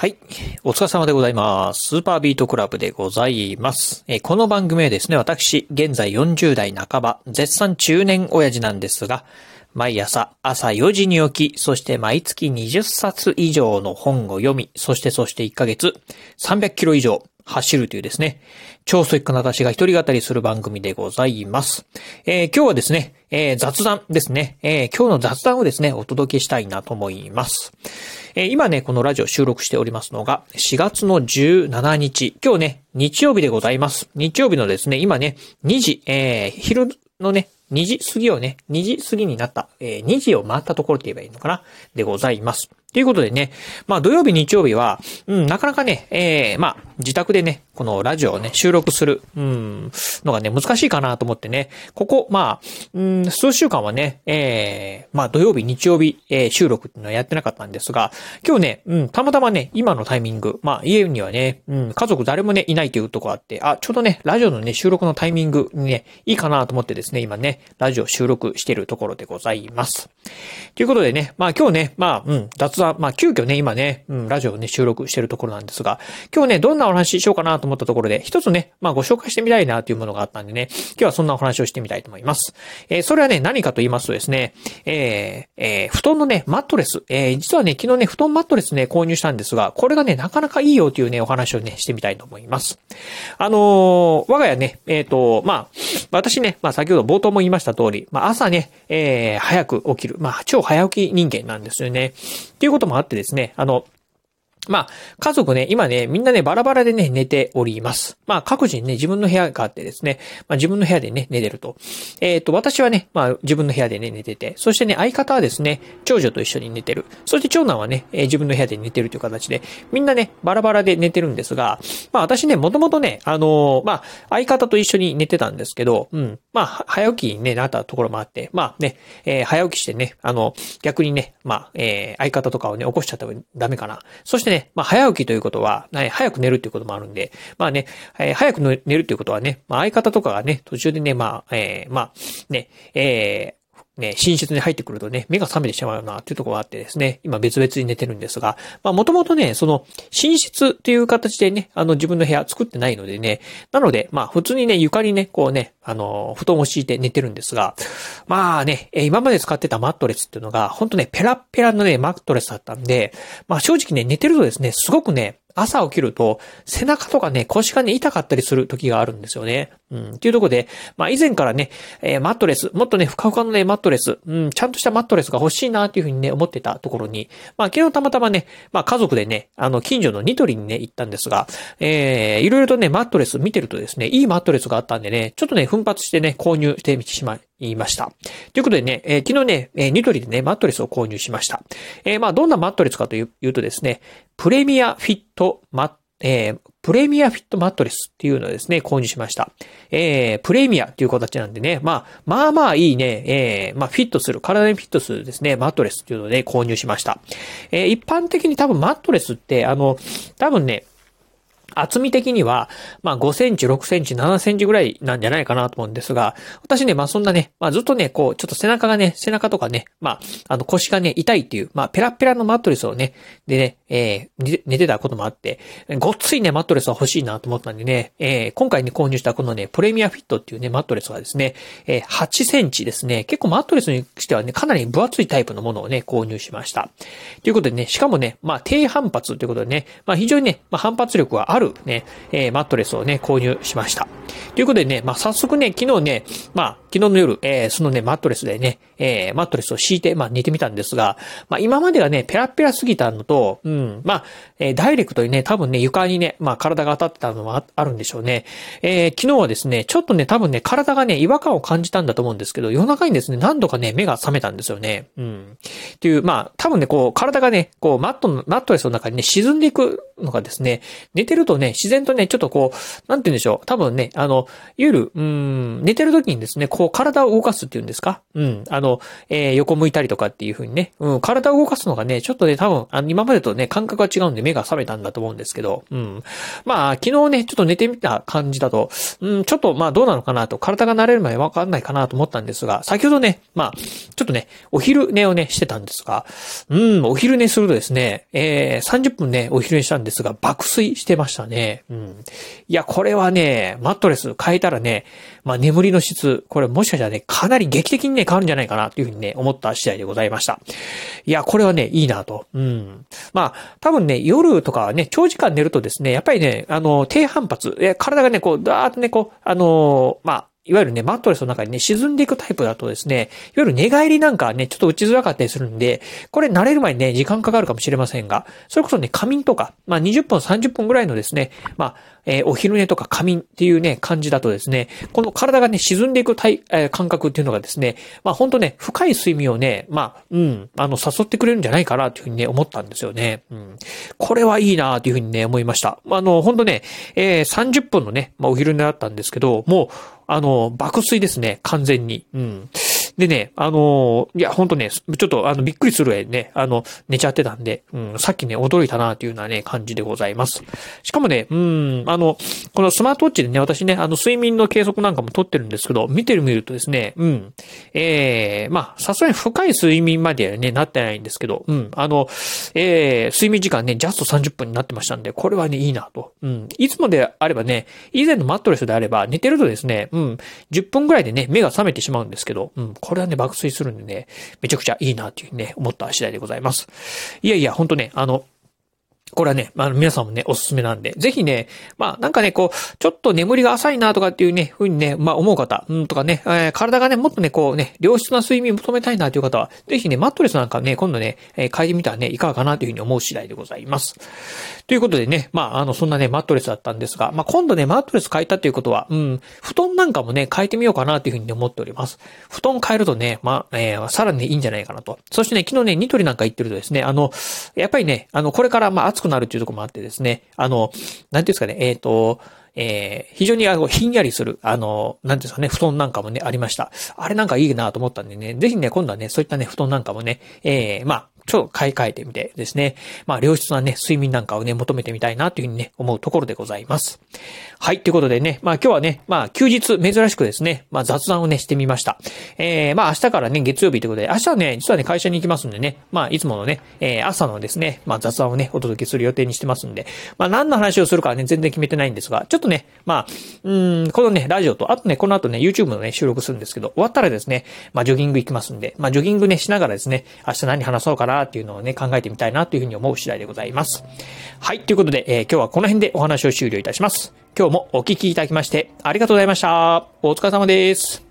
はい。お疲れ様でございます。スーパービートクラブでございます。えこの番組はですね、私、現在40代半ば、絶賛中年親父なんですが、毎朝朝4時に起き、そして毎月20冊以上の本を読み、そしてそして1ヶ月300キロ以上走るというですね、超ストイックな私が一人語りする番組でございます。えー、今日はですね、えー、雑談ですね、えー、今日の雑談をですね、お届けしたいなと思います。え今ね、このラジオ収録しておりますのが、4月の17日、今日ね、日曜日でございます。日曜日のですね、今ね、2時、え昼のね、2時過ぎをね、2時過ぎになった、えー、2時を回ったところって言えばいいのかな？でございます。ということでね、まあ土曜日、日曜日は、うん、なかなかね、えー、まあ自宅でね、このラジオをね、収録する、うん、のがね、難しいかなと思ってね、ここ、まあ、うん、数週間はね、えー、まあ土曜日、日曜日、えー、収録っていうのはやってなかったんですが、今日ね、うん、たまたまね、今のタイミング、まあ家にはね、うん、家族誰もね、いないというとこあって、あ、ちょうどね、ラジオのね、収録のタイミングにね、いいかなと思ってですね、今ね、ラジオ収録してるところでございます。ということでね、まあ今日ね、まあ、うん、雑談、まあ急遽ね、今ね、うん、ラジオをね、収録してるところなんですが、今日ね、どんなお話ししようかなと思ったところで、一つね、まあご紹介してみたいなというものがあったんでね、今日はそんなお話をしてみたいと思います。えー、それはね、何かと言いますとですね、えー、えー、布団のね、マットレス、えー、実はね、昨日ね、布団マットレスね、購入したんですが、これがね、なかなかいいよというね、お話をね、してみたいと思います。あのー、我が家ね、えっ、ー、と、まあ、私ね、まあ先ほど冒頭も言いました通り、まあ朝ね、えー、早く起きる、まあ超早起き人間なんですよね。っていうこともあってですね、あの、まあ、家族ね、今ね、みんなね、バラバラでね、寝ております。まあ、各自にね、自分の部屋があってですね、まあ、自分の部屋でね、寝てると。えっ、ー、と、私はね、まあ、自分の部屋でね、寝てて、そしてね、相方はですね、長女と一緒に寝てる。そして長男はね、えー、自分の部屋で寝てるという形で、みんなね、バラバラで寝てるんですが、まあ、私ね、もともとね、あのー、まあ、相方と一緒に寝てたんですけど、うん、まあ、早起きに、ね、なったところもあって、まあね、えー、早起きしてね、あの、逆にね、まあ、えー、相方とかをね、起こしちゃったらダメかな。そしてね、まあ、早起きということは、ね、早く寝るっていうこともあるんで、まあね、えー、早く寝るっていうことはね、まあ、相方とかがね、途中でね、まあ、えー、まあ、ね、えね、寝室に入ってくるとね、目が覚めてしまうなっていうところがあってですね、今別々に寝てるんですが、まあもともとね、その寝室っていう形でね、あの自分の部屋作ってないのでね、なので、まあ普通にね、床にね、こうね、あの、布団を敷いて寝てるんですが、まあね、今まで使ってたマットレスっていうのが、ほんとね、ペラペラのね、マットレスだったんで、まあ正直ね、寝てるとですね、すごくね、朝起きると、背中とかね、腰がね、痛かったりする時があるんですよね。うん。っていうとこで、まあ以前からね、えー、マットレス、もっとね、ふかふかのね、マットレス、うん、ちゃんとしたマットレスが欲しいなっていうふうにね、思ってたところに、まあ昨日たまたまね、まあ家族でね、あの、近所のニトリにね、行ったんですが、えー、いろいろとね、マットレス見てるとですね、いいマットレスがあったんでね、ちょっとね、奮発してね、購入してみてしまいました。ということでね、えー、昨日ね、えー、ニトリでね、マットレスを購入しました。えー、まあ、どんなマットレスかというとですね、プレミアフィットマットえー、プレミアフィットマットレスっていうのをですね、購入しました。えー、プレミアっていう形なんでね、まあ、まあまあいいね、えー、まあフィットする、体にフィットするですね、マットレスっていうので、ね、購入しました。えー、一般的に多分マットレスって、あの、多分ね、厚み的には、まあ5センチ、6センチ、7センチぐらいなんじゃないかなと思うんですが、私ね、まあそんなね、まあずっとね、こう、ちょっと背中がね、背中とかね、まあ、あの腰がね、痛いっていう、まあペラペラのマットレスをね、でね、えー、寝てたこともあって、ごっついね、マットレスは欲しいなと思ったんでね、えー、今回ね、購入したこのね、プレミアフィットっていうね、マットレスはですね、えー、8センチですね、結構マットレスにしてはね、かなり分厚いタイプのものをね、購入しました。ということでね、しかもね、まあ低反発ということでね、まあ非常にね、まあ反発力はあるね、えー、マットレスをね、購入しました。ということでね、まあ、早速ね、昨日ね、まあ、昨日の夜、えー、そのね、マットレスでね、えー、マットレスを敷いて、まあ、寝てみたんですが、まあ、今まではね、ペラペラすぎたのと、うん、まあ、えー、ダイレクトにね、多分ね、床にね、まあ、体が当たってたのもあるんでしょうね。えー、昨日はですね、ちょっとね、多分ね、体がね、違和感を感じたんだと思うんですけど、夜中にですね、何度かね、目が覚めたんですよね。うん。っていう、まあ、多分ね、こう、体がね、こう、マットの、マットレスの中にね、沈んでいくのがですね、寝てるとね、自然とね、ちょっとこう、なんて言うんでしょう。多分ね、あの、夜、うん、寝てる時にですね、こう、体を動かすっていうんですか？うん、あの、えー、横向いたりとかっていう風にね、うん、体を動かすのがね、ちょっとね、多分、あの、今までとね、感覚が違うんで目が覚めたんだと思うんですけど、うん。まあ、昨日ね、ちょっと寝てみた感じだと、うん、ちょっと、まあ、どうなのかなと、体が慣れるまでわかんないかなと思ったんですが、先ほどね、まあ、ちょっとね、お昼寝をね、してたんですが、うん、お昼寝するとですね、えー、30分ね、お昼寝したんですが、爆睡してました。ね。うん。いや、これはね、マットレス変えたらね、まあ、眠りの質、これもしかしたらね、かなり劇的にね、変わるんじゃないかな、というふうにね、思った次第でございました。いや、これはね、いいなと。うん。まあ、多分ね、夜とかね、長時間寝るとですね、やっぱりね、あの、低反発、体がね、こう、だーっとね、こう、あのまあ、いわゆるね、マットレスの中にね、沈んでいくタイプだとですね、いわゆる寝返りなんかね、ちょっと打ちづらかったりするんで、これ慣れる前にね、時間かかるかもしれませんが、それこそね、仮眠とか、まあ20分、30分ぐらいのですね、まあ、えー、お昼寝とか仮眠っていうね、感じだとですね、この体がね、沈んでいく体、えー、感覚っていうのがですね、まあ本当ね、深い睡眠をね、まあ、うん、あの、誘ってくれるんじゃないかなというふうにね、思ったんですよね。うん。これはいいなというふうにね、思いました。あの、本当ね、えー、30分のね、まあお昼寝だったんですけど、もう、あの、爆睡ですね、完全に。うん。でね、あのー、いや、ほんとね、ちょっとあの、びっくりするえね、あの、寝ちゃってたんで、うん、さっきね、驚いたなというようなね、感じでございます。しかもね、うん、あの、このスマートウォッチでね、私ね、あの、睡眠の計測なんかも取ってるんですけど、見てる見るとですね、うん、ええー、まあ、さすがに深い睡眠までね、なってないんですけど、うん、あの、ええー、睡眠時間ね、ジャスト30分になってましたんで、これはね、いいなと。うん、いつもであればね、以前のマットレスであれば、寝てるとですね、うん、10分ぐらいでね、目が覚めてしまうんですけど、うん、これはね、爆睡するんでね、めちゃくちゃいいなっていうね、思った次第でございます。いやいや、ほんとね、あの、これはね、まあ、皆さんもね、おすすめなんで、ぜひね、まあ、なんかね、こう、ちょっと眠りが浅いなとかっていうね、ふうにね、まあ、思う方、うんとかね、えー、体がね、もっとね、こうね、良質な睡眠求めたいなという方は、ぜひね、マットレスなんかね、今度ね、えー、変えてみたらね、いかがかなというふうに思う次第でございます。ということでね、まあ、あの、そんなね、マットレスだったんですが、まあ、今度ね、マットレス変えたということは、うん、布団なんかもね、変えてみようかなというふうに思っております。布団変えるとね、まあ、えー、さらに、ね、いいんじゃないかなと。そしてね、昨日ね、ニトリなんか行ってるとですね、あの、やっぱりね、あの、これからまあ、暑くなるっていうところもあって、ですね、あの、なんていうんですかね、えっ、ー、と、えー、非常にあの、ひんやりする、あの、なんていうんですかね、布団なんかもね、ありました。あれなんかいいなと思ったんでね、ぜひね、今度はね、そういったね、布団なんかもね、えー、まあ、ちょっと買い替えてみてですね、まあ、良質なね、睡眠なんかをね、求めてみたいなというふうにね、思うところでございます。はい、ということでね、まあ今日はね、まあ休日珍しくですね、まあ雑談をね、してみました。えー、まあ明日からね、月曜日ということで、明日はね、実はね、会社に行きますんでね、まあいつものね、えー、朝のですね、まあ雑談をね、お届けする予定にしてますんで、まあ何の話をするかはね、全然決めてないんですが、ちょっとね、まあ、うん、このね、ラジオと、あとね、この後ね、YouTube のね、収録するんですけど、終わったらですね、まあジョギング行きますんで、まあジョギングね、しながらですね、明日何話そうかなっていうのをね、考えてみたいなというふうに思う次第でございます。はい、ということで、えー、今日はこの辺でお話を終了いたします。今日もお聞きいただきましてありがとうございました。お疲れ様です。